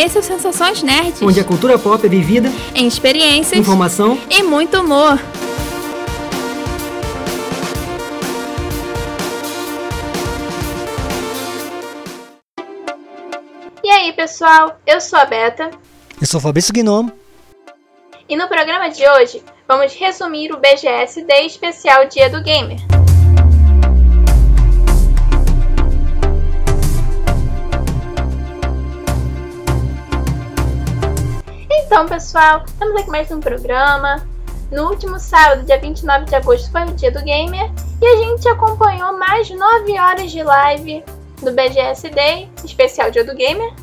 Esse é o Sensações Nerds. Onde a cultura pop é vivida em experiências, informação e muito humor. E aí, pessoal? Eu sou a Beta. Eu sou o Fabrício Gnomo. E no programa de hoje, vamos resumir o BGS Day especial Dia do Gamer. Então, pessoal, estamos aqui mais um programa. No último sábado, dia 29 de agosto, foi o dia do gamer e a gente acompanhou mais 9 horas de live do BGS Day, especial dia do gamer.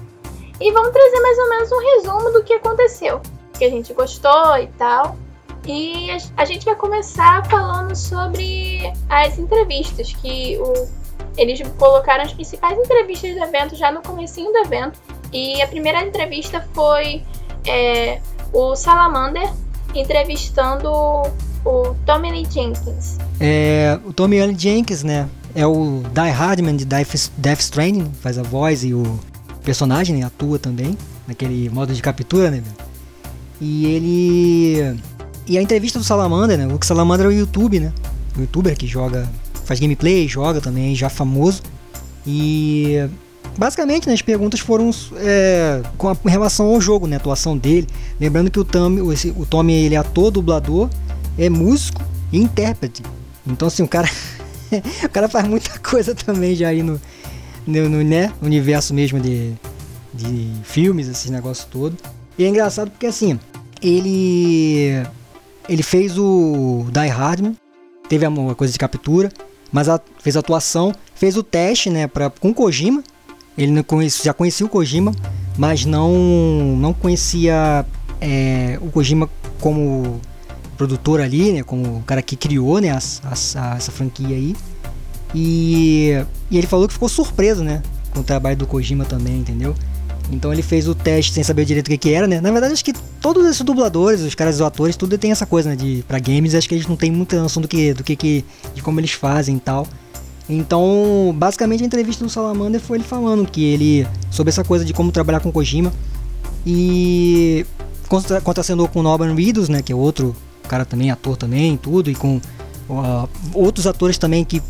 E vamos trazer mais ou menos um resumo do que aconteceu, que a gente gostou e tal. E a gente vai começar falando sobre as entrevistas, que o, eles colocaram as principais entrevistas do evento já no comecinho do evento. E a primeira entrevista foi é, o Salamander entrevistando o Tommy Lee Jenkins. É, o Tommy Lee Jenkins, né? É o Die Hardman de Death, Stranding, faz a voz e o personagem, né, atua também, naquele modo de captura, né? E ele. E a entrevista do Salamander, né? O Salamander é o YouTube, né? O youtuber que joga, faz gameplay, joga também, já famoso. E Basicamente, né, as perguntas foram é, com, a, relação ao jogo, né, a atuação dele. Lembrando que o Tommy, o, o Tommy ele é ator, dublador, é músico e intérprete. Então, assim, o cara, o cara faz muita coisa também já aí no, no, no né, universo mesmo de, de filmes, esse negócio todo. E é engraçado porque, assim, ele ele fez o Die Hardman, teve uma coisa de captura, mas a, fez a atuação, fez o teste, né, pra, com Kojima, ele não conhecia, já conhecia o Kojima, mas não, não conhecia é, o Kojima como produtor ali, né? Como o cara que criou né, as, as, a, essa franquia aí. E, e ele falou que ficou surpreso, né? Com o trabalho do Kojima também, entendeu? Então ele fez o teste sem saber direito o que, que era, né? Na verdade, acho que todos esses dubladores, os caras, os atores, tudo tem essa coisa, né? De, pra games, acho que eles não têm muita noção do que, do que, que de como eles fazem e tal. Então, basicamente a entrevista do Salamander foi ele falando que ele sobre essa coisa de como trabalhar com Kojima e contracenou com o Norman Reedus, né, que é outro cara também, ator também, tudo e com uh, outros atores também que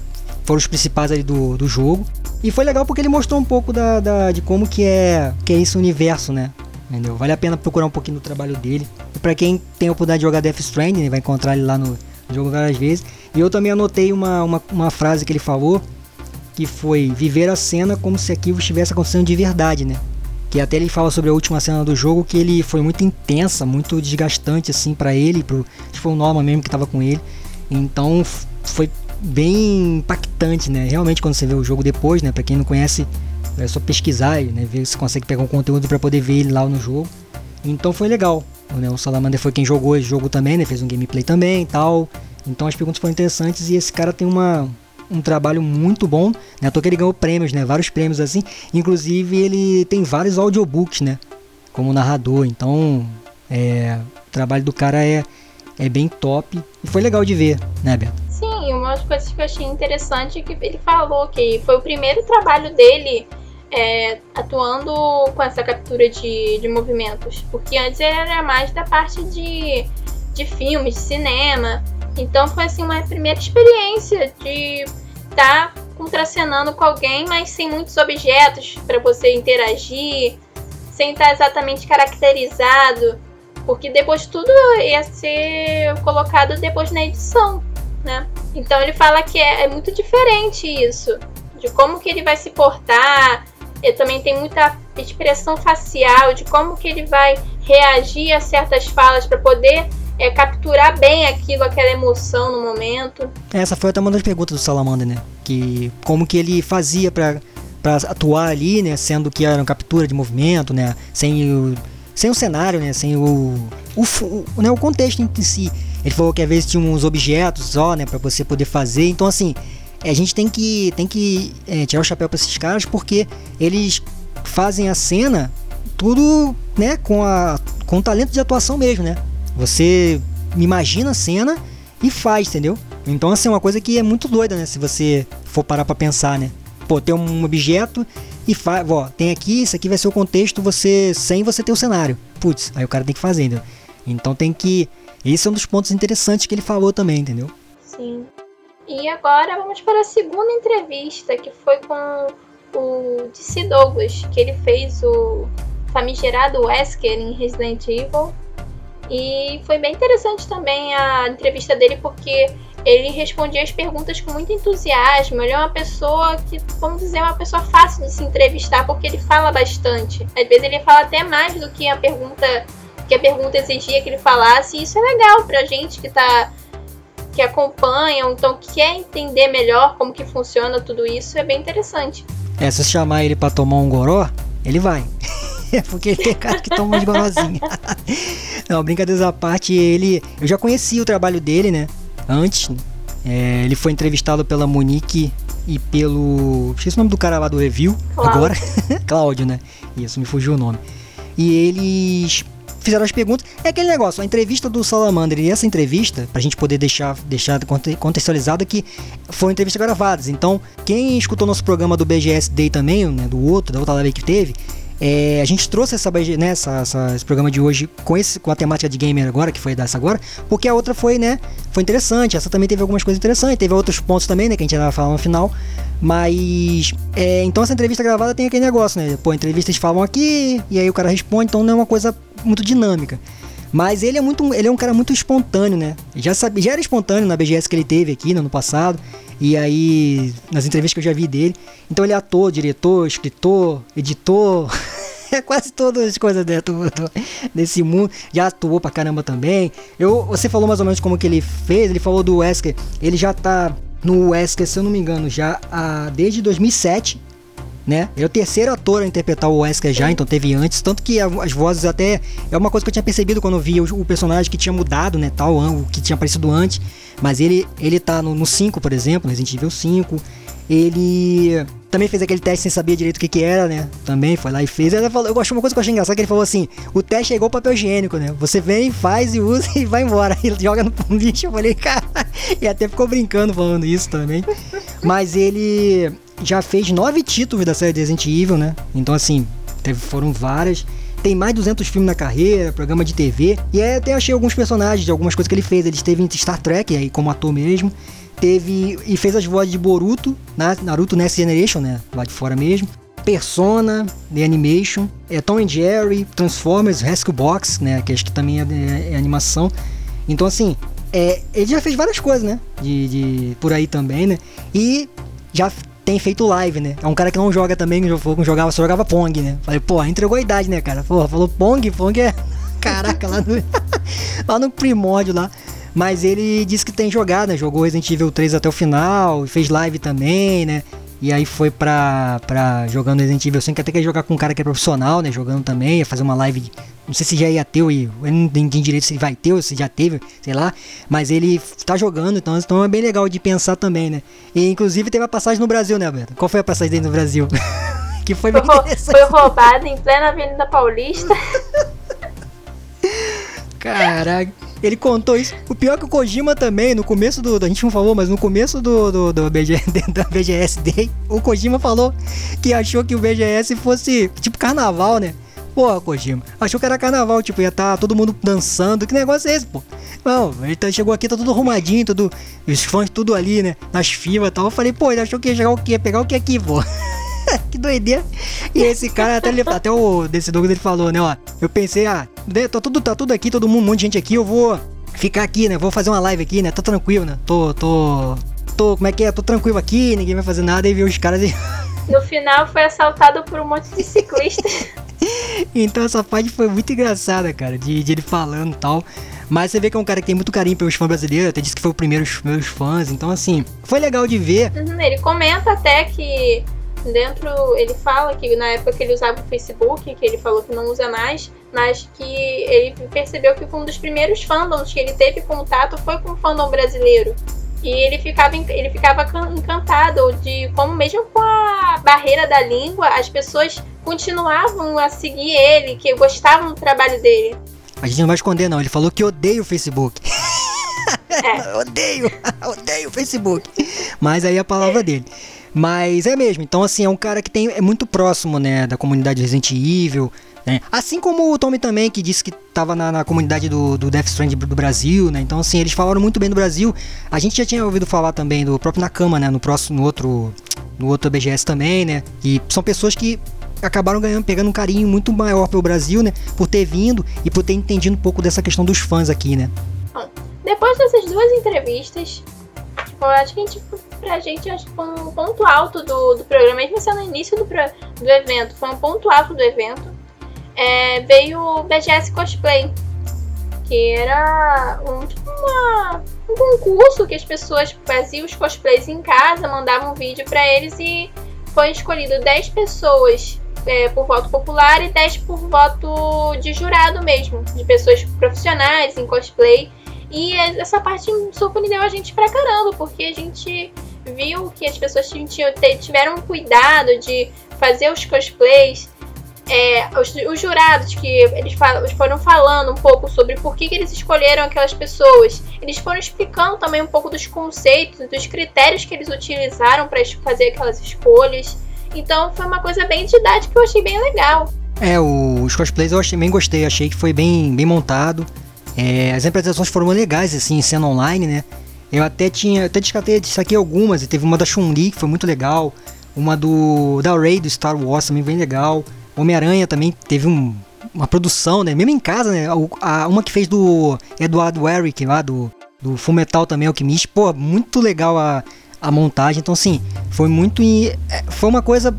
foram os principais ali do, do jogo. E foi legal porque ele mostrou um pouco da, da, de como que é, que é esse universo, né? Entendeu? Vale a pena procurar um pouquinho do trabalho dele. E para quem tem a oportunidade de jogar Death Stranding, vai encontrar ele lá no jogo várias vezes. E eu também anotei uma, uma, uma frase que ele falou, que foi viver a cena como se aquilo estivesse acontecendo de verdade, né? Que até ele fala sobre a última cena do jogo, que ele foi muito intensa, muito desgastante assim para ele, pro, acho que foi o Norman mesmo que tava com ele. Então foi bem impactante, né? Realmente quando você vê o jogo depois, né? Para quem não conhece, é só pesquisar, né? Ver se consegue pegar um conteúdo para poder ver ele lá no jogo. Então foi legal. Né? O Salamander foi quem jogou esse jogo também, né? Fez um gameplay também e tal. Então as perguntas foram interessantes e esse cara tem uma, um trabalho muito bom, né? Tô que ele ganhou prêmios, né? Vários prêmios assim. Inclusive ele tem vários audiobooks, né? Como narrador. Então, é, o trabalho do cara é, é bem top e foi legal de ver, né, Beto? Sim, uma das coisas que eu achei interessante é que ele falou que foi o primeiro trabalho dele é, atuando com essa captura de, de movimentos. Porque antes ele era mais da parte de, de filmes, de cinema. Então foi assim uma primeira experiência de estar tá contracenando com alguém, mas sem muitos objetos para você interagir, sem estar exatamente caracterizado, porque depois tudo ia ser colocado depois na edição, né? Então ele fala que é, é muito diferente isso, de como que ele vai se portar, ele também tem muita expressão facial de como que ele vai reagir a certas falas para poder é, capturar bem aquilo, aquela emoção no momento. Essa foi até uma das perguntas do Salamander, né? Que como que ele fazia para atuar ali, né? Sendo que era uma captura de movimento, né? Sem o, sem o cenário, né? Sem o, o, o, né? o contexto em si. Ele falou que às vezes tinha uns objetos só, né? Para você poder fazer. Então assim, a gente tem que, tem que é, tirar o chapéu para esses caras porque eles fazem a cena tudo, né? Com a com talento de atuação mesmo, né? Você imagina a cena e faz, entendeu? Então, assim, é uma coisa que é muito doida, né? Se você for parar pra pensar, né? pô, tem um objeto e faz, ó, tem aqui, isso aqui vai ser o contexto, você sem você ter o cenário. Putz, aí o cara tem que fazer, entendeu? Então tem que. Esse é um dos pontos interessantes que ele falou também, entendeu? Sim. E agora vamos para a segunda entrevista, que foi com o DC Douglas, que ele fez o famigerado Wesker em Resident Evil. E foi bem interessante também a entrevista dele, porque ele respondia as perguntas com muito entusiasmo. Ele é uma pessoa que, vamos dizer, é uma pessoa fácil de se entrevistar, porque ele fala bastante. Às vezes ele fala até mais do que a pergunta que a pergunta exigia que ele falasse. E isso é legal pra gente que tá que acompanha, então quer entender melhor como que funciona tudo isso, é bem interessante. É, se chamar ele para tomar um goró, ele vai. porque ele é cara que toma uns gorozinhos. Não, brincadeiras à parte, ele. Eu já conheci o trabalho dele, né? Antes. É, ele foi entrevistado pela Monique e pelo. Esqueci o nome do cara lá do review. Cláudio. Agora. Cláudio, né? Isso, me fugiu o nome. E eles fizeram as perguntas. É aquele negócio, a entrevista do Salamander e essa entrevista, pra gente poder deixar, deixar conte- contextualizado que foram entrevistas gravadas. Então, quem escutou nosso programa do BGS Day também, né, do outro, da outra live que teve, é, a gente trouxe essa, né, essa- essa- esse programa de hoje com, esse, com a temática de gamer agora, que foi dessa agora, porque a outra foi, né, foi interessante. Essa também teve algumas coisas interessantes, teve outros pontos também, né, que a gente vai falar no final. Mas, é, então essa entrevista gravada tem aquele negócio, né? Pô, entrevistas falam aqui, e aí o cara responde, então não é uma coisa muito dinâmica. Mas ele é muito, ele é um cara muito espontâneo, né? Já sabia, já era espontâneo na BGS que ele teve aqui no ano passado, e aí nas entrevistas que eu já vi dele. Então ele é ator, diretor, escritor, editor, é quase todas as coisas dentro do- desse mundo. Já atuou pra caramba também. Eu, você falou mais ou menos como que ele fez, ele falou do Wesker, ele já tá no Wesker, se eu não me engano, já há, desde 2007 né? Ele é o terceiro ator a interpretar o Wesker já, então teve antes, tanto que as vozes até é uma coisa que eu tinha percebido quando eu via o, o personagem que tinha mudado, né, tal, o que tinha aparecido antes, mas ele ele tá no 5, por exemplo, Resident Evil 5. Ele também fez aquele teste sem saber direito o que que era, né? Também foi lá e fez. Ele falou, eu achei uma coisa que eu achei engraçada que ele falou assim: "O teste é igual papel higiênico, né? Você vem, faz e usa e vai embora". Ele joga no lixo, eu falei: "Cara". E até ficou brincando falando isso também. Mas ele já fez nove títulos da série Resident Evil, né? Então, assim, teve, foram várias. Tem mais de 200 filmes na carreira, programa de TV. E aí até achei alguns personagens algumas coisas que ele fez. Ele esteve em Star Trek, aí como ator mesmo. Teve e fez as vozes de Boruto, na Naruto Next Generation, né? Lá de fora mesmo. Persona, The Animation, é, Tom and Jerry, Transformers, Rescue Box, né? Que acho que também é, é- é animação. Então, assim, é, ele já fez várias coisas, né? De, de- por aí também, né? E já tem feito live, né? É um cara que não joga também, que não jogava, só jogava Pong, né? Falei, pô, entregou a idade, né, cara? Pô, falou Pong, Pong é. Caraca, lá no, lá no primórdio lá. Mas ele disse que tem jogado, né? Jogou Resident Evil 3 até o final, fez live também, né? E aí foi pra, pra jogando Resident Evil 5, que até quer jogar com um cara que é profissional, né? Jogando também, ia fazer uma live. Não sei se já ia ter, ou eu não entendi direito se vai ter ou se já teve, sei lá. Mas ele tá jogando, então, então é bem legal de pensar também, né? E inclusive teve a passagem no Brasil, né, Alberto? Qual foi a passagem dele no Brasil? que foi bem foi roubado em plena Avenida Paulista. Caraca, ele contou isso. O pior é que o Kojima também, no começo do. A gente não falou, mas no começo do, do, do BG, da BGS Day, o Kojima falou que achou que o BGS fosse tipo carnaval, né? Pô, Kojima, achou que era carnaval, tipo, ia estar todo mundo dançando. Que negócio é esse, pô? Não, ele tá- chegou aqui, tá tudo arrumadinho, tudo, os fãs tudo ali, né? Nas filas e tal. Eu falei, pô, ele achou que ia chegar o quê? Ia pegar o que aqui, pô? que doideira. E esse cara, até, ele, até o desse Douglas ele falou, né, ó. Eu pensei, ah, de- tá tudo, tá tudo aqui, todo mundo, um monte de gente aqui, eu vou ficar aqui, né? Vou fazer uma live aqui, né? Tô tranquilo, né? Tô, tô. Tô, como é que é? Tô tranquilo aqui, ninguém vai fazer nada. E viu os caras e. No final foi assaltado por um monte de ciclistas. Então essa parte foi muito engraçada, cara, de, de ele falando e tal. Mas você vê que é um cara que tem muito carinho pelos fãs brasileiros, até disse que foi o primeiro dos meus fãs. Então, assim, foi legal de ver. Uhum, ele comenta até que dentro. Ele fala que na época que ele usava o Facebook, que ele falou que não usa mais, mas que ele percebeu que um dos primeiros fandoms que ele teve contato foi com o fandom brasileiro. E ele ficava, ele ficava can- encantado de como, mesmo com a barreira da língua, as pessoas continuavam a seguir ele, que gostavam do trabalho dele. A gente não vai esconder, não. Ele falou que odeia o Facebook. É. odeio, odeio o Facebook. Mas aí a palavra dele. Mas é mesmo, então assim, é um cara que tem, é muito próximo, né, da comunidade Resident Evil, né? Assim como o Tommy também, que disse que estava na, na, comunidade do, do Death Strand do Brasil, né? Então assim, eles falaram muito bem do Brasil. A gente já tinha ouvido falar também do próprio Nakama, né, no próximo, no outro, no outro BGS também, né? E são pessoas que acabaram ganhando, pegando um carinho muito maior pelo Brasil, né? Por ter vindo e por ter entendido um pouco dessa questão dos fãs aqui, né? Depois dessas duas entrevistas, tipo, acho que a gente, pra gente, acho que foi um ponto alto do, do programa, mesmo sendo no início do, do evento, foi um ponto alto do evento. É, veio o BGS Cosplay, que era um, tipo uma, um concurso que as pessoas faziam os cosplays em casa, mandavam um vídeo para eles e foi escolhido 10 pessoas é, por voto popular e 10 por voto de jurado mesmo, de pessoas profissionais em cosplay. E essa parte surpreendeu a gente pra caramba, porque a gente viu que as pessoas tinham, tiveram cuidado de fazer os cosplays. É, os, os, jurados que eles, falam, foram falando um pouco sobre por que, que eles escolheram aquelas pessoas. Eles foram explicando também um pouco dos conceitos, dos critérios que eles utilizaram para fazer aquelas escolhas. Então foi uma coisa bem didática que eu achei bem legal. É, os cosplays eu achei, bem gostei, achei que foi bem, bem montado. É, as apresentações foram legais, assim, sendo online, né? Eu até tinha, até descartei, destaquei algumas, teve uma da Chun-Li que foi muito legal, uma do da Ray do Star Wars também bem legal. Homem-Aranha também teve um, uma produção, né? Mesmo em casa, né? A, a, uma que fez do Eduardo Warwick lá do do Fullmetal também Alchemist, pô, muito legal a, a montagem. Então assim, foi muito é, foi uma coisa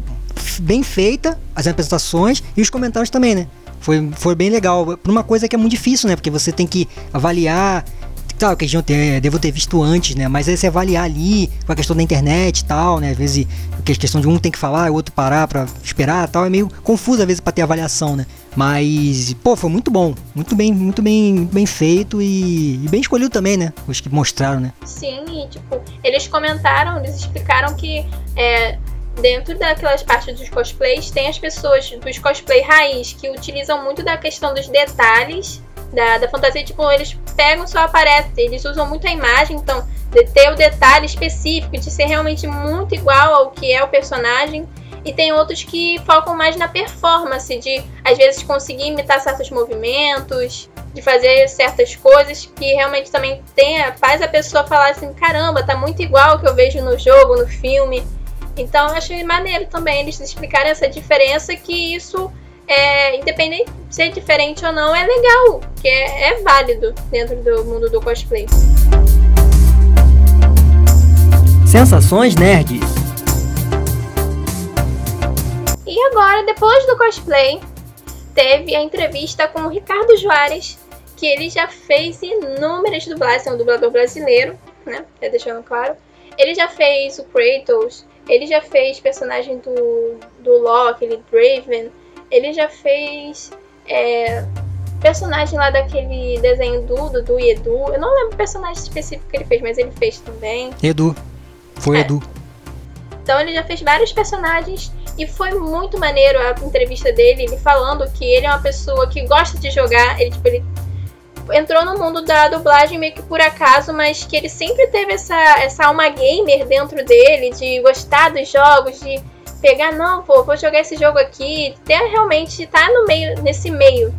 bem feita as apresentações e os comentários também, né? Foi, foi bem legal. Por uma coisa que é muito difícil, né? Porque você tem que avaliar. Claro que gente ter, devo ter visto antes, né? Mas aí você avaliar ali com a questão da internet e tal, né? Às vezes a questão de um tem que falar, o outro parar pra esperar tal. É meio confuso às vezes pra ter avaliação, né? Mas, pô, foi muito bom. Muito bem, muito bem, bem feito e, e bem escolhido também, né? Os que mostraram, né? Sim, e tipo, eles comentaram, eles explicaram que é, dentro daquelas partes dos cosplays, tem as pessoas dos cosplay raiz que utilizam muito da questão dos detalhes da, da fantasia. Tipo, eles pegam só aparece, eles usam muito a imagem, então de ter o detalhe específico, de ser realmente muito igual ao que é o personagem. E tem outros que focam mais na performance, de às vezes conseguir imitar certos movimentos, de fazer certas coisas que realmente também tem, faz a pessoa falar assim: caramba, tá muito igual ao que eu vejo no jogo, no filme. Então eu achei maneiro também eles explicarem essa diferença que isso é, independente de ser diferente ou não, é legal, que é, é válido dentro do mundo do cosplay. Sensações nerds. E agora, depois do cosplay, teve a entrevista com o Ricardo Juarez, que ele já fez inúmeras dublagens, é um dublador brasileiro, né? É deixando claro. Ele já fez o Kratos, ele já fez personagem do, do Loki, ele Draven. Ele já fez é, personagem lá daquele desenho Dudo, do Edu. Eu não lembro o personagem específico que ele fez, mas ele fez também. Edu. Foi é. Edu. Então ele já fez vários personagens e foi muito maneiro a entrevista dele, ele falando que ele é uma pessoa que gosta de jogar, ele, tipo, ele entrou no mundo da dublagem meio que por acaso, mas que ele sempre teve essa, essa alma gamer dentro dele, de gostar dos jogos, de pegar, não, pô, vou jogar esse jogo aqui, ter realmente estar tá no meio, nesse meio.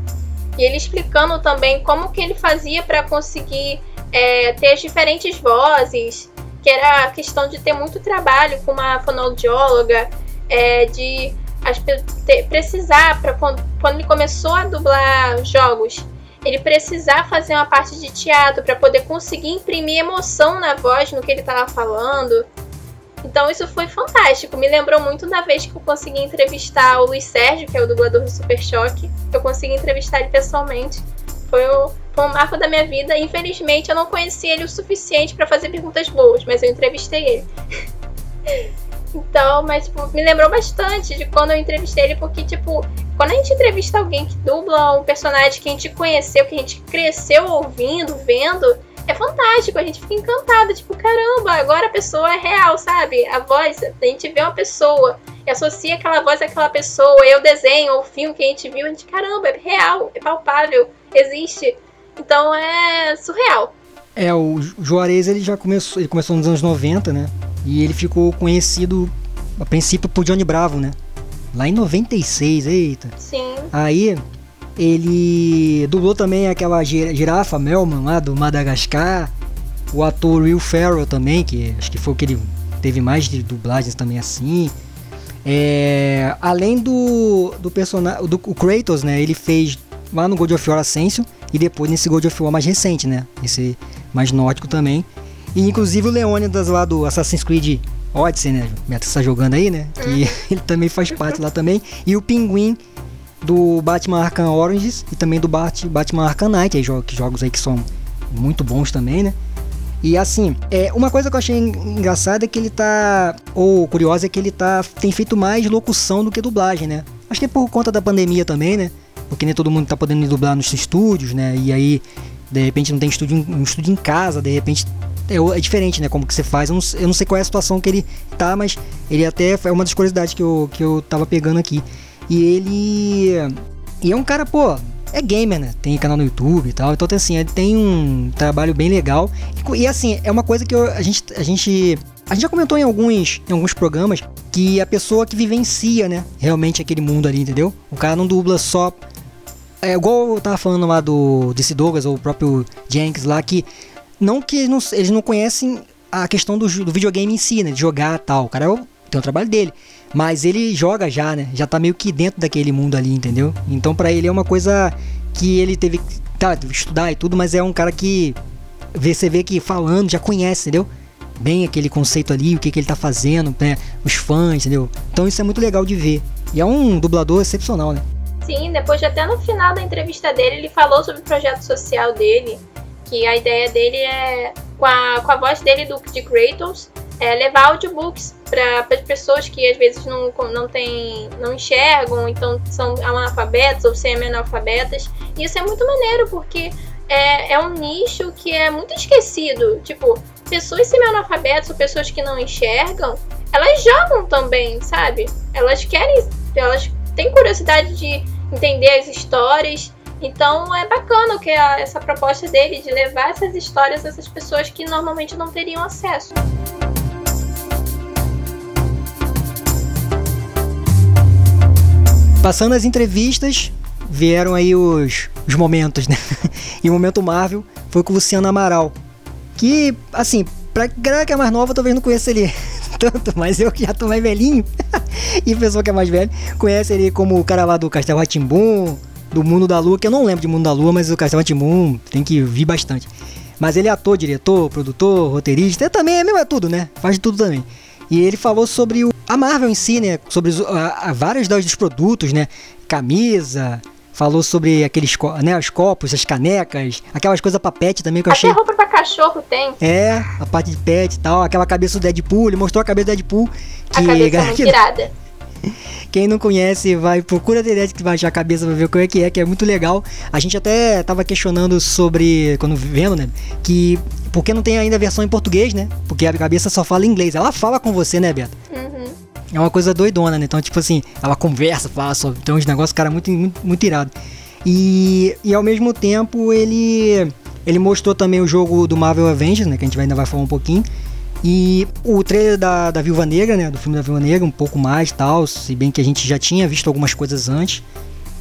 E ele explicando também como que ele fazia para conseguir é, ter as diferentes vozes, que era a questão de ter muito trabalho com uma fonoaudióloga, é, de as, precisar, para quando, quando ele começou a dublar jogos, ele precisar fazer uma parte de teatro para poder conseguir imprimir emoção na voz no que ele estava falando. Então isso foi fantástico. Me lembrou muito da vez que eu consegui entrevistar o Luiz Sérgio, que é o dublador do Super Choque. Eu consegui entrevistar ele pessoalmente. Foi, o, foi marco da minha vida. Infelizmente eu não conheci ele o suficiente para fazer perguntas boas, mas eu entrevistei ele. Então, mas tipo, me lembrou bastante de quando eu entrevistei ele, porque, tipo, quando a gente entrevista alguém que dubla um personagem que a gente conheceu, que a gente cresceu ouvindo, vendo, é fantástico, a gente fica encantado, tipo, caramba, agora a pessoa é real, sabe? A voz, a gente vê uma pessoa e associa aquela voz àquela pessoa, e o desenho o filme que a gente viu, a gente, caramba, é real, é palpável, existe. Então é surreal. É, o Juarez ele já começou, ele começou nos anos 90, né? E ele ficou conhecido a princípio pro Johnny Bravo, né? Lá em 96, eita. Sim. Aí ele dublou também aquela gi- girafa Melman lá do Madagascar. O ator Will Ferrell também, que acho que foi o que ele teve mais de dublagens também assim. É, além do, do personagem, do o Kratos, né? Ele fez lá no God of War Ascension e depois nesse God of War mais recente, né? Esse mais nórdico também. E inclusive o Leônidas lá do Assassin's Creed Odyssey, né? Beto está jogando aí, né? Que ele também faz parte lá também. E o Pinguim do Batman Arkham Origins e também do Bat, Batman Arkham Knight, aí, jogos, jogos aí que são muito bons também, né? E assim, é, uma coisa que eu achei en- engraçada é que ele tá. Ou curiosa é que ele tá. tem feito mais locução do que dublagem, né? Acho que é por conta da pandemia também, né? Porque nem todo mundo tá podendo dublar nos estúdios, né? E aí, de repente, não tem estúdio, um estúdio em casa, de repente. É, é diferente, né? Como que você faz. Eu não, sei- eu não sei qual é a situação que ele tá, mas ele até. É uma das curiosidades que eu, que eu tava pegando aqui. E ele. E é um cara, pô, é gamer, né? Tem canal no YouTube e tal. Então, assim, ele tem um trabalho bem legal. E, assim, é uma coisa que eu- a, gente, a gente. A gente já comentou em alguns, em alguns programas que a pessoa que vivencia, né? Realmente aquele mundo ali, entendeu? O cara não dubla só. É igual eu tava falando lá do desse Douglas ou o próprio Jenks lá, que não que eles não, eles não conhecem a questão do, do videogame em si, né? De jogar tal. O cara é o- tem o trabalho dele. Mas ele joga já, né? Já tá meio que dentro daquele mundo ali, entendeu? Então pra ele é uma coisa que ele teve tá, que estudar e tudo, mas é um cara que você vê que falando já conhece, entendeu? Bem aquele conceito ali, o que, que ele tá fazendo, né? Os fãs, entendeu? Então isso é muito legal de ver. E é um dublador excepcional, né? Sim, depois até no final da entrevista dele, ele falou sobre o projeto social dele, que a ideia dele é, com a, com a voz dele do, de Kratos, é levar audiobooks para as pessoas que às vezes não, não, tem, não enxergam, então são analfabetas ou semi-analfabetas. E isso é muito maneiro, porque é, é um nicho que é muito esquecido. Tipo, pessoas semi-analfabetas ou pessoas que não enxergam, elas jogam também, sabe? Elas querem, elas têm curiosidade de entender as histórias. Então é bacana que a- essa proposta dele de levar essas histórias a essas pessoas que normalmente não teriam acesso. Passando as entrevistas, vieram aí os, os momentos, né? E o momento Marvel foi com o Luciano Amaral. Que, assim, pra galera que é mais nova, talvez não conheça ele tanto, mas eu que já tô mais velhinho, e pessoa que é mais velha, conhece ele como o cara lá do Castelo Ratimbum, do Mundo da Lua, que eu não lembro de Mundo da Lua, mas o Castelo Ratimbum tem que vir bastante. Mas ele é ator, diretor, produtor, roteirista, é também é mesmo é tudo, né? Faz de tudo também. E ele falou sobre o, a Marvel em si, né? Sobre os, a, a vários dos produtos, né? Camisa, falou sobre aqueles né, os copos, as canecas, aquelas coisas pra pet também que eu Até achei. roupa pra cachorro tem. É, a parte de pet e tal, aquela cabeça do Deadpool, ele mostrou a cabeça do Deadpool. A Que, cabeça é galera, muito que- irada. Quem não conhece, vai procura a internet que vai achar a cabeça pra ver como é que é, que é muito legal. A gente até tava questionando sobre, quando vendo, né, que por que não tem ainda a versão em português, né? Porque a cabeça só fala inglês. Ela fala com você, né, Beto? Uhum. É uma coisa doidona, né? Então, tipo assim, ela conversa, fala sobre. Então, os negócios, cara, muito, muito, muito irado. E, e ao mesmo tempo, ele ele mostrou também o jogo do Marvel Avengers, né? Que a gente ainda vai falar um pouquinho. E o trailer da, da Viúva Negra, né? Do filme da Viúva Negra, um pouco mais tal. Se bem que a gente já tinha visto algumas coisas antes.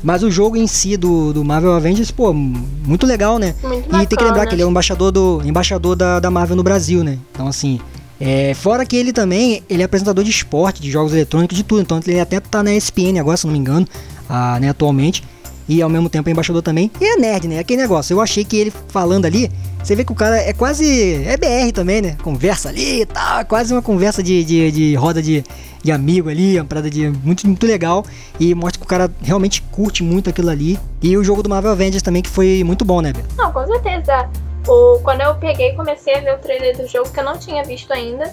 Mas o jogo em si do, do Marvel Avengers, pô, muito legal, né? Muito E tem que lembrar que ele é o embaixador, do, embaixador da, da Marvel no Brasil, né? Então, assim, é, fora que ele também, ele é apresentador de esporte, de jogos eletrônicos, de tudo. Então, ele até tá na ESPN agora, se não me engano, ah, né, atualmente. E ao mesmo tempo é embaixador também. E é nerd, né? Aquele negócio. Eu achei que ele falando ali, você vê que o cara é quase. É BR também, né? Conversa ali e tal. Quase uma conversa de, de, de roda de, de amigo ali, uma parada de muito, muito legal. E mostra que o cara realmente curte muito aquilo ali. E o jogo do Marvel Avengers também, que foi muito bom, né, Beto? Não, com certeza. O, quando eu peguei e comecei a ver o trailer do jogo, que eu não tinha visto ainda,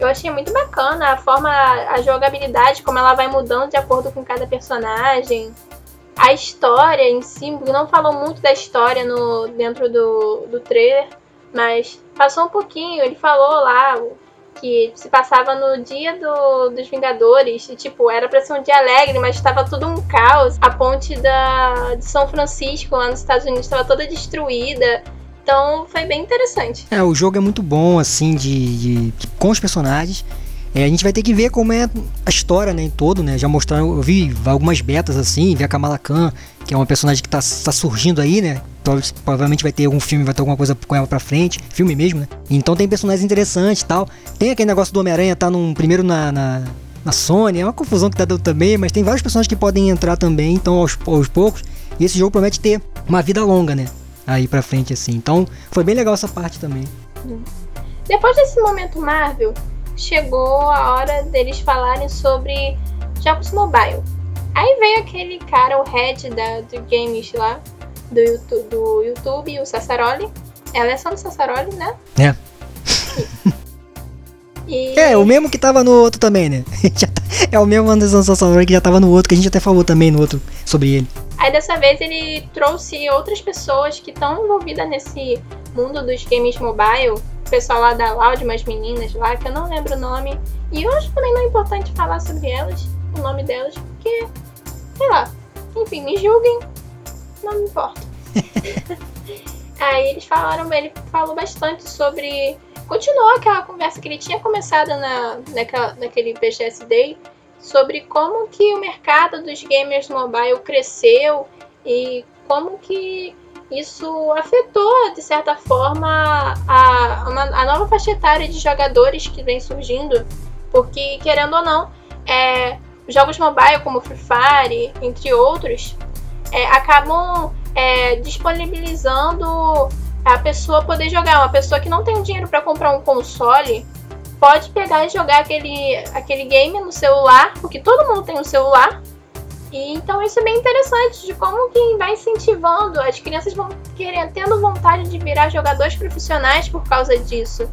eu achei muito bacana a forma, a jogabilidade, como ela vai mudando de acordo com cada personagem. A história em si, não falou muito da história no, dentro do, do trailer, mas passou um pouquinho. Ele falou lá que se passava no dia do, dos Vingadores, e tipo, era pra ser um dia alegre, mas estava tudo um caos. A ponte da, de São Francisco, lá nos Estados Unidos, estava toda destruída. Então foi bem interessante. É, o jogo é muito bom, assim, de, de- com os personagens. É, a gente vai ter que ver como é a história, né, em todo, né? Já mostraram, eu vi algumas betas assim, vi a Kamala Khan, que é uma personagem que tá, tá surgindo aí, né? Provavelmente vai ter algum filme, vai ter alguma coisa com ela pra frente, filme mesmo, né? Então tem personagens interessantes e tal. Tem aquele negócio do Homem-Aranha, tá num, primeiro na, na, na, Sony, é uma confusão que tá dando também, mas tem vários personagens que podem entrar também, então aos, aos poucos. E esse jogo promete ter uma vida longa, né? Aí pra frente, assim. Então foi bem legal essa parte também. Depois desse momento Marvel, chegou a hora deles falarem sobre jogos mobile. Aí veio aquele cara, o head da, do games lá, do YouTube, do YouTube o Sassaroli. É a versão do Sassaroli, né? É. E... É, o mesmo que tava no outro também, né? Tá, é o mesmo Anderson Sassaroli que já tava no outro, que a gente até falou também no outro sobre ele. Aí dessa vez ele trouxe outras pessoas que estão envolvidas nesse mundo dos games mobile o pessoal lá da Loud, umas meninas lá, que eu não lembro o nome. E eu acho também não é importante falar sobre elas, o nome delas, porque, sei lá, enfim, me julguem, não me importa. Aí eles falaram, ele falou bastante sobre. Continuou aquela conversa que ele tinha começado na, naquela, naquele BGS Day sobre como que o mercado dos gamers mobile cresceu e como que isso afetou, de certa forma, a, uma, a nova faixa etária de jogadores que vem surgindo, porque, querendo ou não, é, jogos mobile como Free Fire, entre outros, é, acabam é, disponibilizando a pessoa poder jogar. Uma pessoa que não tem dinheiro para comprar um console pode pegar e jogar aquele, aquele game no celular, porque todo mundo tem um celular, e, então isso é bem interessante de como que vai incentivando, as crianças vão querendo, tendo vontade de virar jogadores profissionais por causa disso.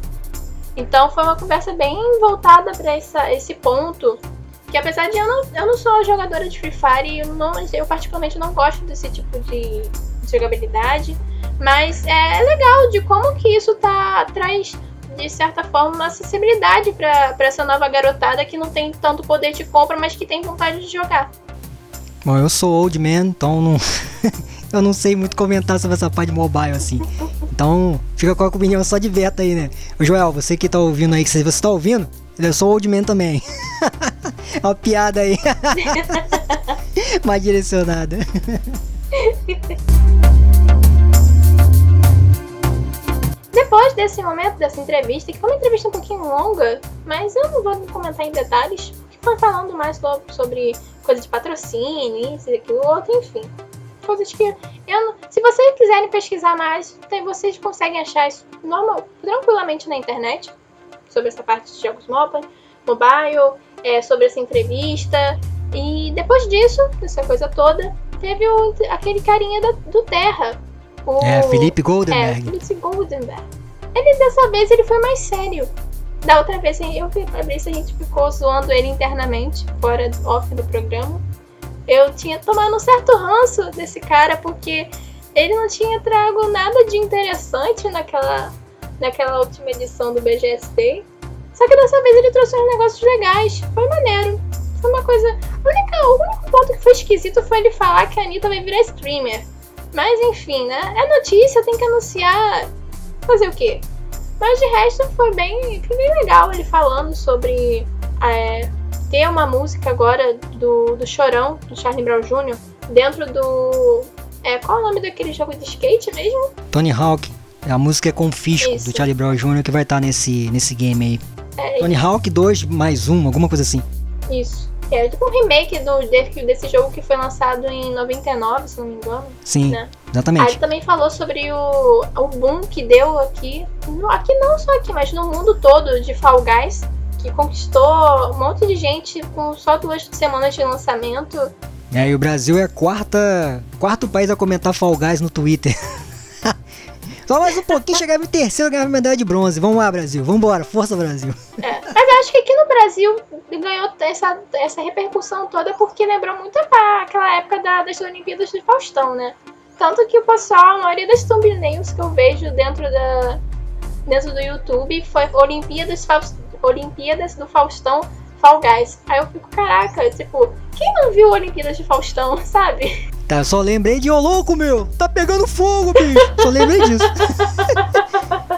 Então foi uma conversa bem voltada para esse ponto. Que apesar de eu não, eu não sou jogadora de Free Fire, eu, não, eu particularmente não gosto desse tipo de, de jogabilidade. Mas é legal de como que isso tá, traz, de certa forma, uma acessibilidade para essa nova garotada que não tem tanto poder de compra, mas que tem vontade de jogar. Bom, eu sou old man, então não, eu não sei muito comentar sobre essa parte de mobile assim. Então, fica com a opinião só de beta aí, né? O Joel, você que tá ouvindo aí, que você tá ouvindo, eu sou old man também. é uma piada aí. Mais direcionada. Depois desse momento, dessa entrevista, que foi uma entrevista um pouquinho longa, mas eu não vou comentar em detalhes, foi falando mais sobre coisas de patrocínio, isso, aquilo, outro, enfim. Coisas que eu Se vocês quiserem pesquisar mais, tem, vocês conseguem achar isso normal, tranquilamente na internet. Sobre essa parte de jogos mobile, mobile é, sobre essa entrevista. E depois disso, dessa coisa toda, teve o, aquele carinha da, do Terra. O, é, Felipe Goldenberg. É, Felipe Goldenberg. Ele dessa vez ele foi mais sério. Da outra vez eu vi a Fabrício, a gente ficou zoando ele internamente, fora off do programa. Eu tinha tomado um certo ranço desse cara porque ele não tinha trago nada de interessante naquela, naquela última edição do BGST. Só que dessa vez ele trouxe uns negócios legais. Foi maneiro. Foi uma coisa. Única, o único ponto que foi esquisito foi ele falar que a Anitta vai virar streamer. Mas enfim, né? É notícia, tem que anunciar. Fazer o quê? Mas de resto foi bem, foi bem legal ele falando sobre é, ter uma música agora do, do Chorão, do Charlie Brown Jr., dentro do. É, qual é o nome daquele jogo de skate mesmo? Tony Hawk. A música é Confisco, Isso. do Charlie Brown Jr., que vai estar nesse, nesse game aí. É, Tony Hawk 2 mais um, alguma coisa assim. Isso. É tipo um remake do, desse, desse jogo que foi lançado em 99, se não me engano. Sim, né? exatamente. Aí ele também falou sobre o, o boom que deu aqui, aqui não só aqui, mas no mundo todo de Fall Guys, que conquistou um monte de gente com só duas semanas de lançamento. É, e o Brasil é quarta, quarto país a comentar Fall Guys no Twitter. Só mais um pouquinho, chegava em terceiro, ganhava medalha de bronze. Vamos lá, Brasil. Vambora, força Brasil. É, mas eu acho que aqui no Brasil ganhou essa, essa repercussão toda porque lembrou muito aquela época da, das Olimpíadas do Faustão, né? Tanto que o pessoal, a maioria das thumbnails que eu vejo dentro da dentro do YouTube foi Olimpíadas, Olimpíadas do Faustão Fall Guys. Aí eu fico, caraca, tipo, quem não viu Olimpíadas de Faustão, sabe? Tá, só lembrei de, ô louco, meu, tá pegando fogo, bicho. Só lembrei disso.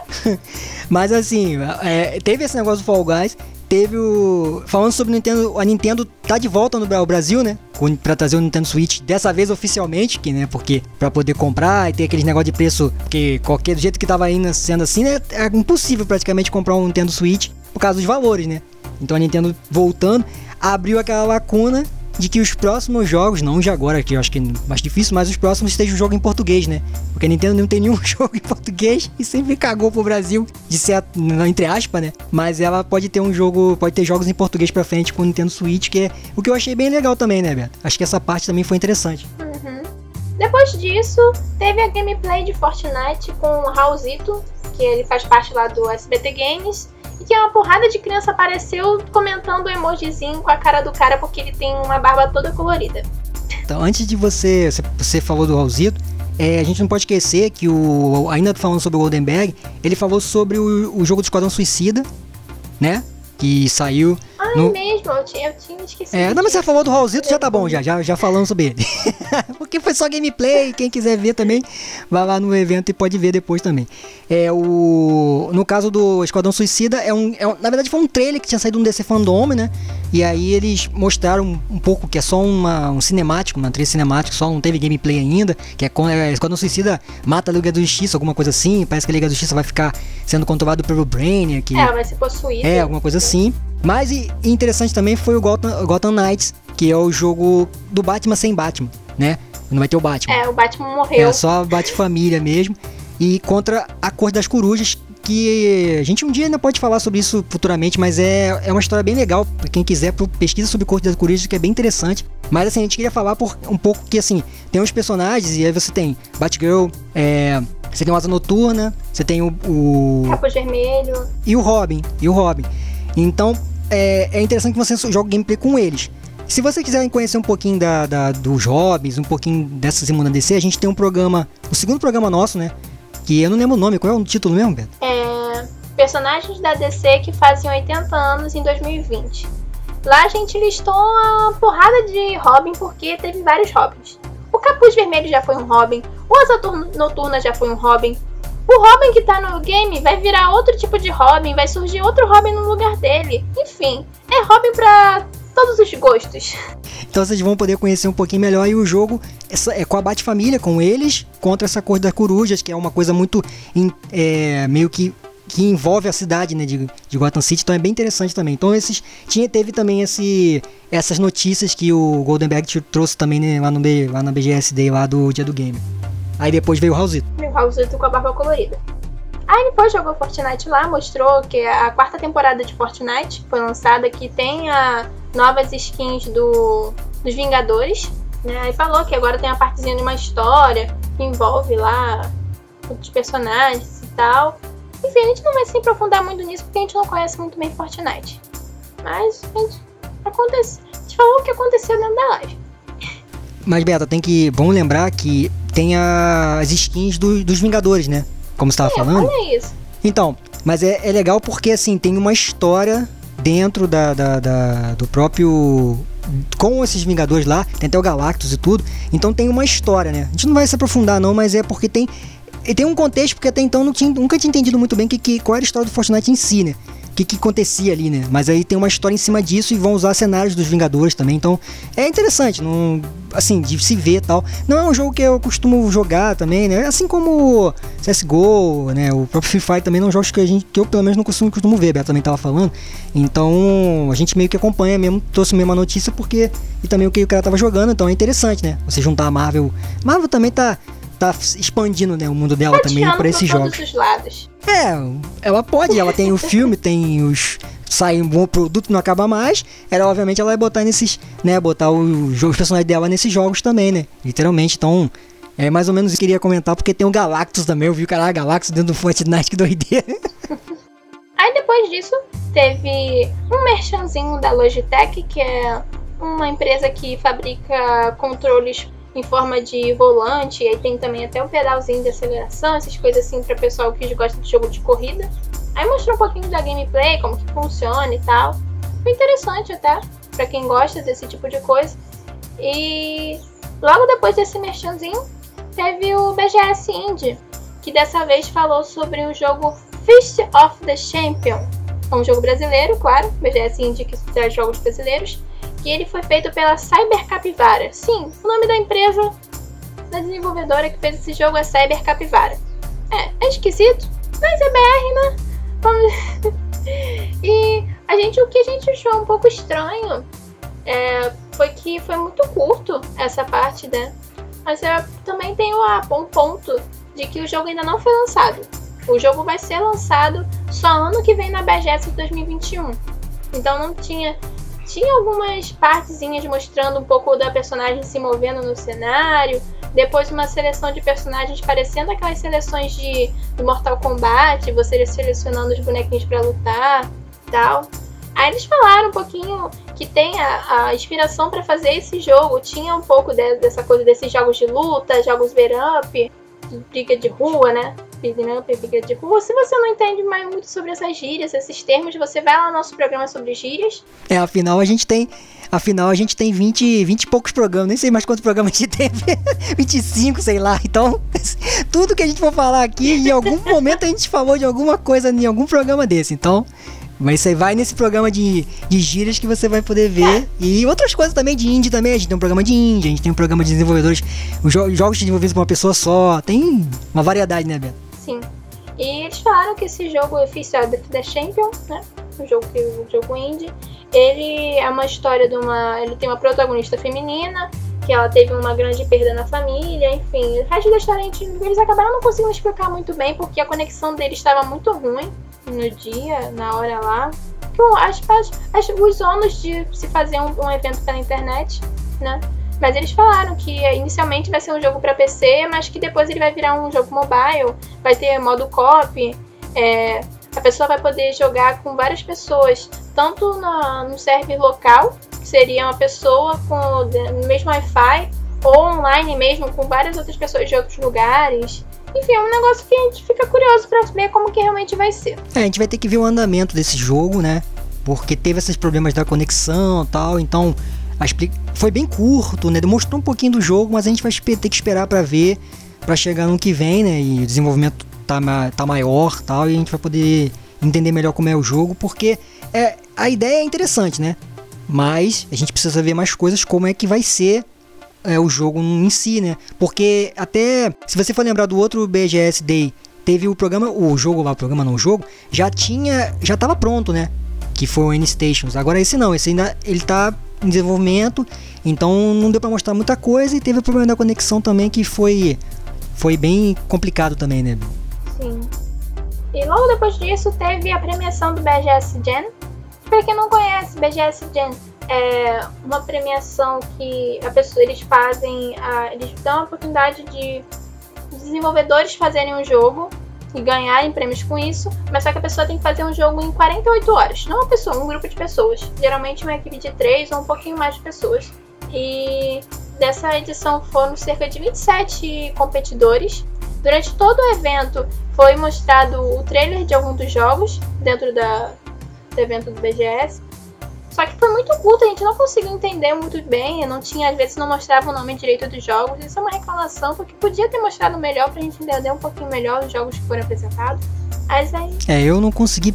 Mas assim, é, teve esse negócio do Fall Guys. teve o. Falando sobre Nintendo, a Nintendo tá de volta no Bra- Brasil, né? Pra trazer o Nintendo Switch, dessa vez oficialmente, que, né? Porque pra poder comprar e ter aqueles negócio de preço, porque qualquer do jeito que tava indo sendo assim, né? É impossível praticamente comprar um Nintendo Switch por causa dos valores, né? Então a Nintendo voltando, abriu aquela lacuna de que os próximos jogos, não de agora, que eu acho que é mais difícil, mas os próximos estejam jogo em português, né? Porque a Nintendo não tem nenhum jogo em português e sempre cagou pro Brasil, de ser, entre aspas, né? Mas ela pode ter um jogo, pode ter jogos em português pra frente com o Nintendo Switch, que é o que eu achei bem legal também, né, Beto? Acho que essa parte também foi interessante. Uhum. Depois disso, teve a gameplay de Fortnite com o Raulzito, que ele faz parte lá do SBT Games, e que uma porrada de criança apareceu comentando o emojizinho com a cara do cara porque ele tem uma barba toda colorida. Então, antes de você, você- você falou do Raulzito, é, a gente não pode esquecer que o, ainda falando sobre o Goldenberg, ele falou sobre o, o jogo do Esquadrão Suicida, né? Que saiu Ah, No- é mesmo? Eu tinha, eu tinha esquecido. É, não, mas você disso. falou do Raulzito, já tá bom, já, já, já falando sobre ele. Porque foi só gameplay, quem quiser ver também, vai lá no evento e pode ver depois também. É o. No caso do Esquadrão Suicida, é um, é um- Na verdade, foi um trailer que tinha saído no DC Fandom, né? E aí eles mostraram um, pouco que é só uma, um cinemático, uma trilha cinemática, só não teve gameplay ainda. Que é quando é, Esquadrão Suicida mata a Liga da Justiça, alguma coisa assim. Parece que a Liga da Justiça vai ficar sendo controlado pelo Brainiac. que É, vai ser possuído. é, alguma coisa assim. Mas e, interessante também foi o Gotham, Gotham Knights, que é o jogo do Batman sem Batman, né? Não vai ter o Batman. É, o Batman morreu. É só Bat-família mesmo. E contra a Cor das Corujas, que a gente um dia ainda pode falar sobre isso futuramente, mas é, é uma história bem legal. Pra quem quiser, pesquisa sobre Cor das Corujas, que é bem interessante. Mas assim, a gente queria falar por um pouco que assim, tem uns personagens, e aí você tem Batgirl, é, você tem o Asa Noturna, você tem o- o Capuz vermelho. e o Robin, e o Robin. Então é, é interessante que você jogue gameplay com eles. Se você quiser conhecer um pouquinho da, da- dos Robins, um pouquinho dessas irmãs DC, a gente tem um programa, o segundo programa nosso, né? Que eu não lembro o nome, qual é o título mesmo, Beto? É, personagens da DC que fazem 80 anos em 2020. Lá a gente listou uma porrada de Robin porque teve vários Robins. O Capuz Vermelho já foi um Robin, o Asa Tur- Noturna já foi um Robin. O Robin que tá no game vai virar outro tipo de Robin, vai surgir outro Robin no lugar dele. Enfim, é Robin pra todos os gostos. Então vocês vão poder conhecer um pouquinho melhor e o jogo é com a Bat-família, com eles, contra essa cor das corujas, que é uma coisa muito é, meio que que envolve a cidade né, de, de Gotham City, então é bem interessante também. Então esses tinha teve também esse, essas notícias que o Goldenberg trouxe também né, lá, no, lá na BGS Day lá do dia do game. Aí depois veio o Raulzito. E o Raulzito com a barba colorida. Aí depois jogou Fortnite lá, mostrou que a quarta temporada de Fortnite foi lançada, que tem a novas skins do, dos Vingadores. Né? Aí falou que agora tem uma partezinha de uma história que envolve lá outros personagens e tal. Enfim, a gente não vai se aprofundar muito nisso porque a gente não conhece muito bem Fortnite. Mas a gente, acontece, a gente falou o que aconteceu dentro da live. Mas Beto, tem que. Vamos lembrar que tem as skins do- dos Vingadores, né? Como você tava É, falando. olha isso. Então, mas é, é legal porque assim, tem uma história dentro da, da- da- do próprio. Com esses Vingadores lá, tem até o Galactus e tudo. Então tem uma história, né? A gente não vai se aprofundar, não, mas é porque tem. E tem um contexto, porque até então não tinha, nunca tinha entendido muito bem que, que, qual era a história do Fortnite em si, né? Que, que acontecia ali, né? Mas aí tem uma história em cima disso e vão usar cenários dos Vingadores também. Então é interessante, não, assim, de se ver tal. Não é um jogo que eu costumo jogar também, né? Assim como CSGO, né? O próprio Free Fire também não jogos que a gente, que eu pelo menos não costumo, costumo ver, Beto também tava falando. Então a gente meio que acompanha mesmo, trouxe mesmo a notícia porque. E também o que o cara tava jogando, então é interessante, né? Você juntar a Marvel. Marvel também tá. Tá expandindo né, o mundo dela Tá também para esses jogos. todos os lados. É, ela pode, ela tem o filme, tem os. Sai um bom produto, não acaba mais. Ela, obviamente, ela vai botar nesses. né, botar o jogo, os personagens dela nesses jogos também, né? Literalmente, então. É mais ou menos isso que eu queria comentar, porque tem o Galactus também. Eu vi o cara Galactus dentro do Fortnite, que doideira. Aí depois disso, teve um merchanzinho da Logitech, que é uma empresa que fabrica controles em forma de volante, e aí tem também até um pedalzinho de aceleração, essas coisas assim para pessoal que gosta de jogo de corrida. Aí mostrou um pouquinho da gameplay, como que funciona e tal. Foi interessante até, para quem gosta desse tipo de coisa. E logo depois desse merchanzinho, teve o BGS Indie, que dessa vez falou sobre o jogo Fist of the Champion, É um jogo brasileiro, claro. BGS indica que traz jogos brasileiros. E ele foi feito pela Cyber Capivara. Sim, o nome da empresa da desenvolvedora que fez esse jogo é Cyber Capivara. É, é esquisito, mas é BR, né? Vamos... e a gente, o que a gente achou um pouco estranho é, foi que foi muito curto essa parte, né? Mas eu também tenho um ponto de que o jogo ainda não foi lançado. O jogo vai ser lançado só ano que vem na BGS 2021. Então não tinha. Tinha algumas partezinhas mostrando um pouco da personagem se movendo no cenário. Depois uma seleção de personagens parecendo aquelas seleções de, de Mortal Kombat, você selecionando os bonequinhos para lutar tal. Aí eles falaram um pouquinho que tem a, a inspiração para fazer esse jogo. Tinha um pouco de, dessa coisa desses jogos de luta, jogos beat up, briga de rua, né? De. Se você não entende mais muito sobre essas gírias, esses termos, você vai lá no nosso programa sobre gírias. É, afinal a gente tem. Afinal, a gente tem 20, 20 e poucos programas, nem sei mais quantos programas a gente tem. 25, sei lá. Então, tudo que a gente for falar aqui, em algum momento a gente falou de alguma coisa em algum programa desse. Então, mas você vai nesse programa de, de gírias que você vai poder ver. E outras coisas também de indie também. A gente tem um programa de indie, a gente tem um programa de desenvolvedores, os jo jogos desenvolvidos por uma pessoa só. Tem uma variedade, né, Beto? Sim. E eles falaram que esse jogo oficial é The Champion, né? O jogo, o jogo indie. Ele é uma história de uma. Ele tem uma protagonista feminina, que ela teve uma grande perda na família, enfim. O resto da história eles acabaram não conseguindo explicar muito bem, porque a conexão deles estava muito ruim no dia, na hora lá. As, as, as, os ônus de se fazer um, um, evento pela internet, né? Mas eles falaram que inicialmente vai ser um jogo para PC, mas que depois ele vai virar um jogo mobile, vai ter modo copy, é, a pessoa vai poder jogar com várias pessoas, tanto na, no server local, que seria uma pessoa com o mesmo Wi-Fi, ou online mesmo, com várias outras pessoas de outros lugares. Enfim, é um negócio que a gente fica curioso para ver como que realmente vai ser. É, a gente vai ter que ver o andamento desse jogo, né? Porque teve esses problemas da conexão tal, então foi bem curto, né? Demonstrou um pouquinho do jogo, mas a gente vai ter que esperar para ver, para chegar no que vem, né? E o desenvolvimento tá, tá maior tal, e a gente vai poder entender melhor como é o jogo, porque é, a ideia é interessante, né? Mas a gente precisa ver mais coisas, como é que vai ser é, o jogo em si, né? Porque até, se você for lembrar do outro BGS Day, teve o programa, o jogo lá, o programa não, o jogo, já tinha, já tava pronto, né? Que foi o N-Stations. Agora esse não, esse ainda, ele tá em desenvolvimento, então não deu para mostrar muita coisa e teve o problema da conexão também que foi, foi bem complicado também, né? Sim. E logo depois disso teve a premiação do BGS Gen. Pra quem não conhece, BGS Gen é uma premiação que a pessoa, eles fazem, a, eles dão a oportunidade de desenvolvedores fazerem um jogo e ganharem prêmios com isso, mas só que a pessoa tem que fazer um jogo em 48 horas. Não uma pessoa, um grupo de pessoas. Geralmente uma equipe de três ou um pouquinho mais de pessoas. E dessa edição foram cerca de 27 competidores. Durante todo o evento foi mostrado o trailer de algum dos jogos dentro da, do evento do BGS. Só que foi muito curto, a gente não conseguiu entender muito bem. Eu não tinha, às vezes não mostrava o nome direito dos jogos. Isso é uma reclamação, porque podia ter mostrado melhor pra gente entender um pouquinho melhor os jogos que foram apresentados. Mas aí. É, eu não consegui.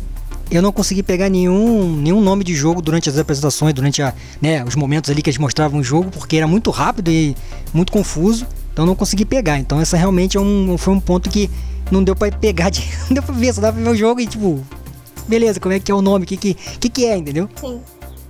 Eu não consegui pegar nenhum, nenhum nome de jogo durante as apresentações, durante a, né, os momentos ali que eles mostravam o jogo, porque era muito rápido e muito confuso. Então não consegui pegar. Então essa realmente é um, foi um ponto que não deu para pegar, de, não deu pra ver, só dá pra ver o jogo e tipo, beleza, como é que é o nome, o que, que, que, que é, entendeu? Sim.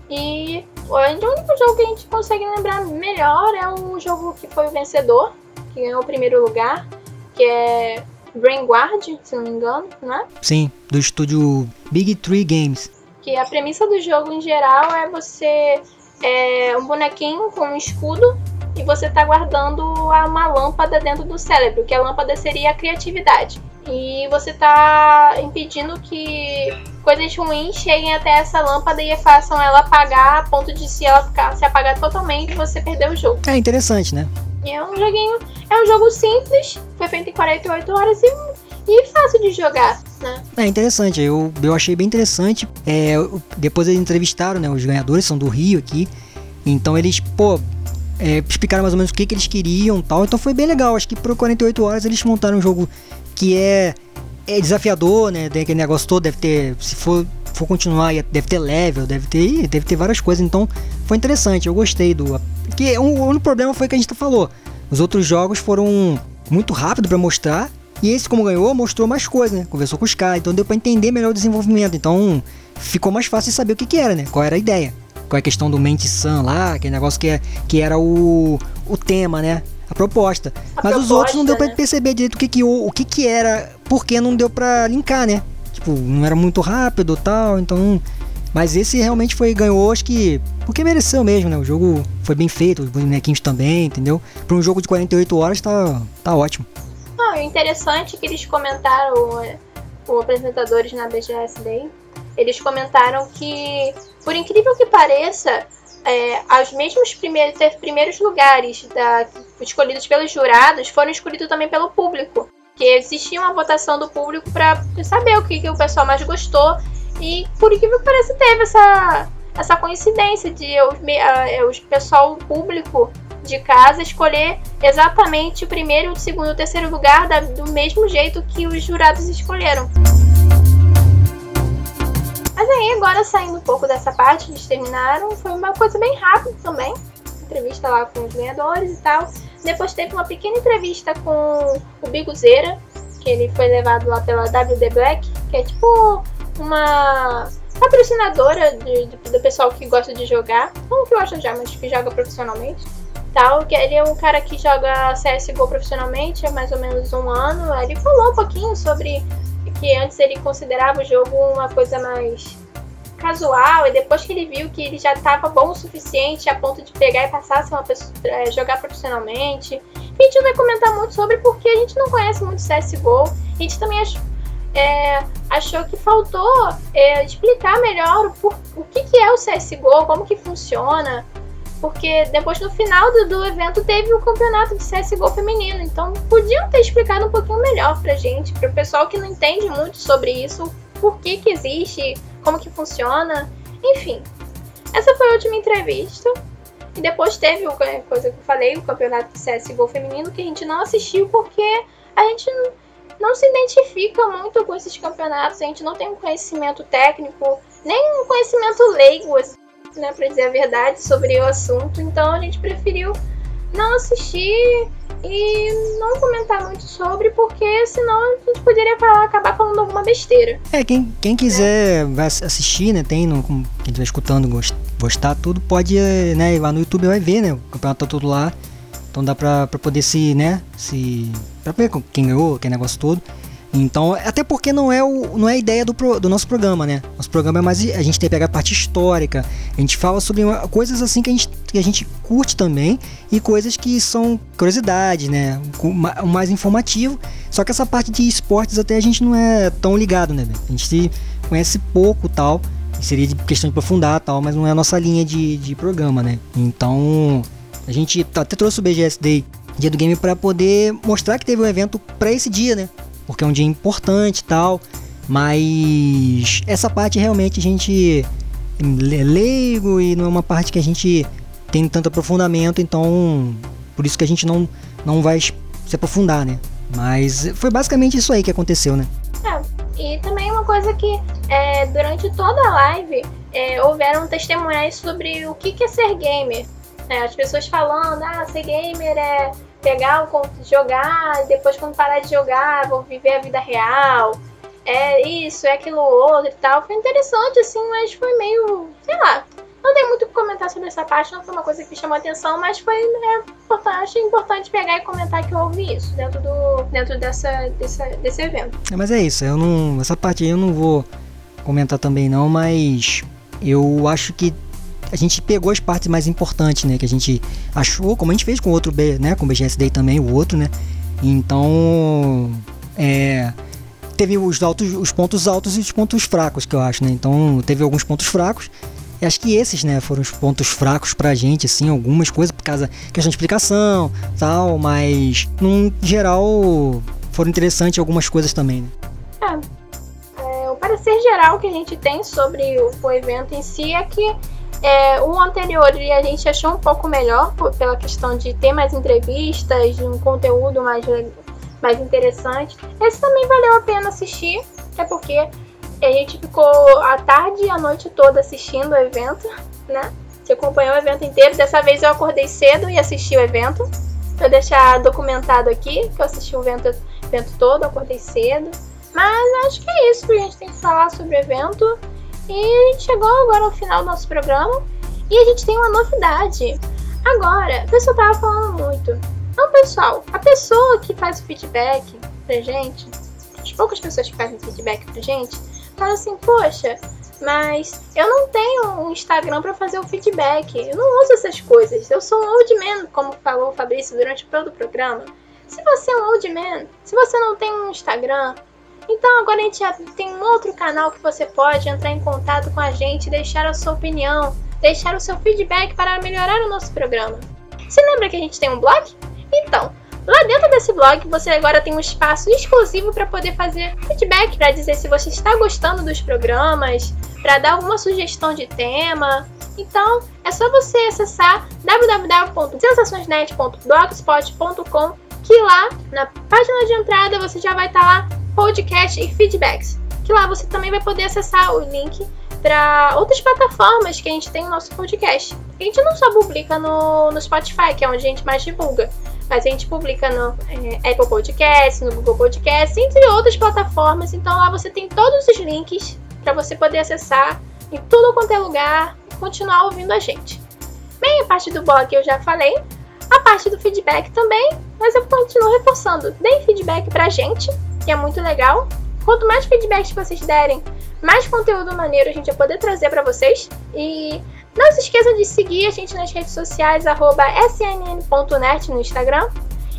E o único jogo que a gente consegue lembrar melhor é o jogo que foi o vencedor, que ganhou o primeiro lugar, que é Brain Guard, se não me engano, né? Sim, do estúdio Big Tree Games. Que a premissa do jogo em geral é você é um bonequinho com um escudo e você tá guardando uma lâmpada dentro do cérebro, que a lâmpada seria a criatividade. E você tá impedindo que coisas ruins cheguem até essa lâmpada e façam ela apagar a ponto de se ela ficar, se apagar totalmente você perder o jogo. É interessante, né? E é um joguinho, é um jogo simples, foi feito em 48 horas e, e fácil de jogar, né? É interessante, eu, eu achei bem interessante. É, depois eles entrevistaram, né? Os ganhadores são do Rio aqui. Então eles, pô, é, explicaram mais ou menos o que, que eles queriam tal. Então foi bem legal. Acho que por 48 horas eles montaram um jogo que é, é desafiador, né? Tem aquele negócio todo, deve ter. Se for for continuar, deve ter level, deve ter, deve ter várias coisas. Então, foi interessante, eu gostei do. Que o único problema foi que a gente falou. Os outros jogos foram muito rápido para mostrar. E esse, como ganhou, mostrou mais coisas, né? Conversou com os caras, então deu para entender melhor o desenvolvimento. Então, ficou mais fácil saber o que, que era, né? Qual era a ideia. Qual é a questão do Mente San lá, aquele negócio que, é, que era o, o tema, né? A proposta. A Mas proposta, os outros não deu pra né? perceber direito o que que, o, o que que era, porque não deu pra linkar, né? Tipo, não era muito rápido tal, então. Mas esse realmente foi, ganhou, acho que. Porque mereceu mesmo, né? O jogo foi bem feito, os bonequinhos também, entendeu? Pra um jogo de 48 horas tá, tá ótimo. Não, e o interessante é que eles comentaram, é, os apresentadores na BGS Day, eles comentaram que, por incrível que pareça, é, os mesmos primeiros, primeiros lugares da, escolhidos pelos jurados foram escolhidos também pelo público. Que existia uma votação do público para saber o que, que o pessoal mais gostou. E por incrível que pareça, teve essa, essa coincidência de ah, é, pessoal o público de casa escolher exatamente o primeiro, o segundo e o terceiro lugar da- do mesmo jeito que os jurados escolheram. Um pouco dessa parte, eles terminaram, foi uma coisa bem rápida também. Entrevista lá com os ganhadores e tal. Depois teve uma pequena entrevista com o Biguzeira, que ele foi levado lá pela WD Black, que é tipo uma patrocinadora de- de- do pessoal que gosta de jogar. Não que gosta já, mas que joga profissionalmente. Tal, que ele é um cara que joga CSGO profissionalmente há mais ou menos um ano. Ele falou um pouquinho sobre que antes ele considerava o jogo uma coisa mais casual, e depois que ele viu que ele já estava bom o suficiente a ponto de pegar e passar a ser uma pessoa, é, jogar profissionalmente. A gente não vai comentar muito sobre porque a gente não conhece muito CSGO. A gente também é, achou que faltou é, explicar melhor o, por- o que, que é o CSGO, como que funciona. Porque depois no final do, do evento teve o campeonato de CSGO feminino. Então podiam ter explicado um pouquinho melhor pra gente, pro pessoal que não entende muito sobre isso, por que que existe, como que funciona, enfim. Essa foi a última entrevista. E depois teve o coisa que eu falei, o campeonato de CSGO feminino, que a gente não assistiu porque a gente não se identifica muito com esses campeonatos, a gente não tem um conhecimento técnico, nem um conhecimento leigo, assim, né, pra dizer a verdade, sobre o assunto. Então a gente preferiu não assistir e não comentar muito sobre, porque senão a gente poderia falar, acabar falando alguma besteira. É, quem, quem quiser ass- assistir, né? Tem, no, quem estiver escutando, gost- gostar, tudo, pode, eh, né? Ir lá no YouTube vai ver, né? O campeonato tá tudo lá. Então dá pra, pra poder se, né? Se. Pra ver quem ganhou, aquele negócio todo. Então, até porque não é, o, não é a ideia do, pro- do nosso programa, né? Nosso programa é mais. A gente tem que pegar a parte histórica. A gente fala sobre coisas assim que a, gente, que a gente curte também. E coisas que são curiosidade, né? O ma- o mais informativo. Só que essa parte de esportes até a gente não é tão ligado, né? A gente se conhece pouco tal. Seria questão de aprofundar tal, mas não é a nossa linha de, de programa, né? Então, a gente até trouxe o BGS Day, dia do game, para poder mostrar que teve um evento para esse dia, né? Porque é um dia importante e tal. Mas essa parte realmente a gente é leigo e não é uma parte que a gente tem tanto aprofundamento, então por isso que a gente não, não vai se aprofundar, né? Mas foi basicamente isso aí que aconteceu, né? E também uma coisa que é, durante toda a live é, houveram testemunhais sobre o que, que é ser gamer. né? as pessoas falando, ah, ser gamer é pegar o conto, jogar, e depois quando parar de jogar, vou viver a vida real. É isso, é aquilo outro e tal. Foi interessante, assim, mas foi meio. sei lá. Não tem muito o que comentar sobre essa parte, não foi uma coisa que chamou atenção, mas foi é, importante, achei importante pegar e comentar que eu ouvi isso dentro, do, dentro dessa, dessa, desse evento. É, mas é isso, eu não. Essa parte aí eu não vou comentar também não, mas eu acho que a gente pegou as partes mais importantes, né? Que a gente achou, como a gente fez com o outro B, né? Com o BGS Day também, o outro, né? Então. É. Teve os altos, os pontos altos e os pontos fracos, que eu acho, né? Então teve alguns pontos fracos. Acho que esses, né, foram os pontos fracos pra gente, assim, algumas coisas, por causa questão de explicação, tal, mas no geral foram interessantes algumas coisas também, né? É, o parecer geral que a gente tem sobre o evento em si é que é, o anterior a gente achou um pouco melhor pela questão de ter mais entrevistas, de um conteúdo mais, mais interessante. Esse também valeu a pena assistir, até porque a gente ficou a tarde e a noite toda assistindo o evento, né? Você acompanhou o evento inteiro. Dessa vez eu acordei cedo e assisti o evento. Vou deixar documentado aqui que eu assisti o evento, evento todo, acordei cedo. Mas acho que é isso que a gente tem que falar sobre o evento. E a gente chegou agora ao final do nosso programa. E a gente tem uma novidade. Agora, o pessoal tava falando muito. Não, pessoal, a pessoa que faz o feedback pra gente, as poucas pessoas que fazem feedback pra gente, fala assim, poxa, mas eu não tenho um Instagram para fazer o feedback. Eu não uso essas coisas. Eu sou um old man, como falou o Fabrício durante todo o programa. Se você é um old man, se você não tem um Instagram, então agora a gente tem um outro canal que você pode entrar em contato com a gente, deixar a sua opinião, deixar o seu feedback para melhorar o nosso programa. Você lembra que a gente tem um blog? Então, Lá dentro desse blog você agora tem um espaço exclusivo para poder fazer feedback, para dizer se você está gostando dos programas, para dar alguma sugestão de tema. Então é só você acessar www.sensaçõesnet.blogspot.com que lá na página de entrada você já vai estar tá lá podcast e feedbacks. Que lá você também vai poder acessar o link para outras plataformas que a gente tem no nosso podcast. A gente não só publica no, no Spotify, que é onde a gente mais divulga. Mas a gente publica no é, Apple Podcast, no Google Podcast, entre outras plataformas. Então lá você tem todos os links para você poder acessar em tudo quanto é lugar e continuar ouvindo a gente. Bem, a parte do blog eu já falei, a parte do feedback também, mas eu continuo reforçando. Deem feedback pra gente, que é muito legal. Quanto mais feedbacks vocês derem, mais conteúdo maneiro a gente vai poder trazer para vocês. E não se esqueça de seguir a gente nas redes sociais, snn.net no Instagram.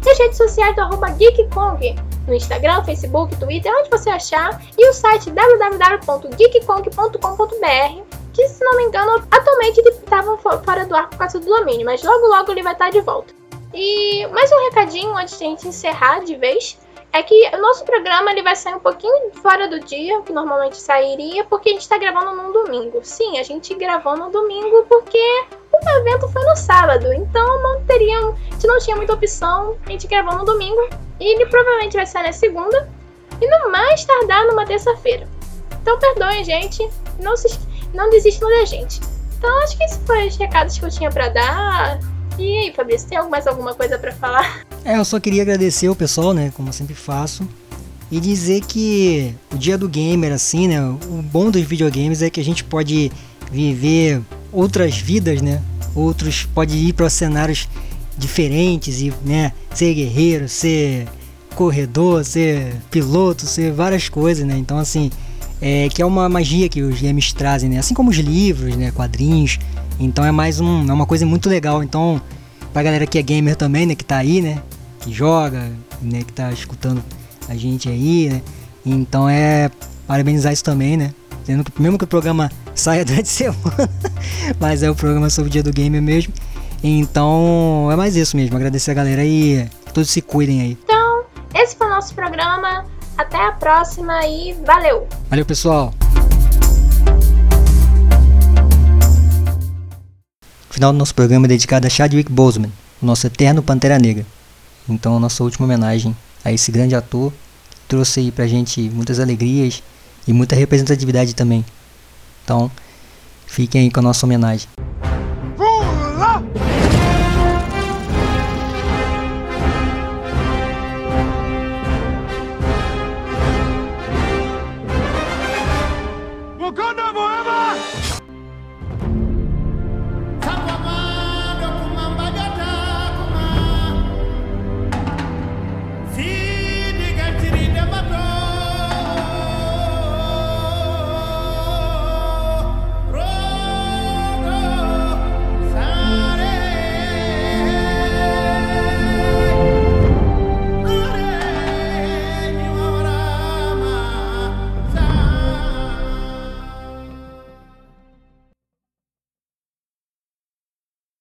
E as redes sociais do arroba GeekKong no Instagram, Facebook, Twitter, onde você achar. E o site www.geekkong.com.br que, se não me engano, atualmente ele estava fora do ar por causa do domínio, mas logo logo ele vai estar de volta. E mais um recadinho antes de a gente encerrar de vez é que o nosso programa ele vai sair um pouquinho fora do dia que normalmente sairia, porque a gente está gravando num domingo. Sim, a gente gravou no domingo porque o evento foi no sábado, então não teria, a gente não tinha muita opção, a gente gravou no domingo e ele provavelmente vai sair na segunda e no mais tardar numa terça-feira. Então perdoem, gente, não se não desistam da gente. Então acho que esses foram os recados que eu tinha para dar. E aí, Fabrício, tem mais alguma coisa para falar? É, eu só queria agradecer o pessoal, né, como eu sempre faço, e dizer que o dia do gamer, assim, né, o bom dos videogames é que a gente pode viver outras vidas, né, outros, pode ir para cenários diferentes e, né, ser guerreiro, ser corredor, ser piloto, ser várias coisas, né, então, assim, é, que é uma magia que os games trazem, né, assim como os livros, né, quadrinhos, então é mais um, é uma coisa muito legal. Então, pra galera que é gamer também, né, que tá aí, né, que joga, né, que tá escutando a gente aí, né. Então é parabenizar isso também, né. Mesmo que o programa saia durante a semana, mas é o programa sobre o dia do gamer mesmo. Então é mais isso mesmo, agradecer a galera e todos se cuidem aí. Então, esse foi o nosso programa. Até a próxima e valeu! Valeu, pessoal! final do nosso programa é dedicado a Chadwick Boseman, o nosso eterno Pantera Negra. Então, a nossa última homenagem a esse grande ator que trouxe aí pra gente muitas alegrias e muita representatividade também. Então, fiquem aí com a nossa homenagem.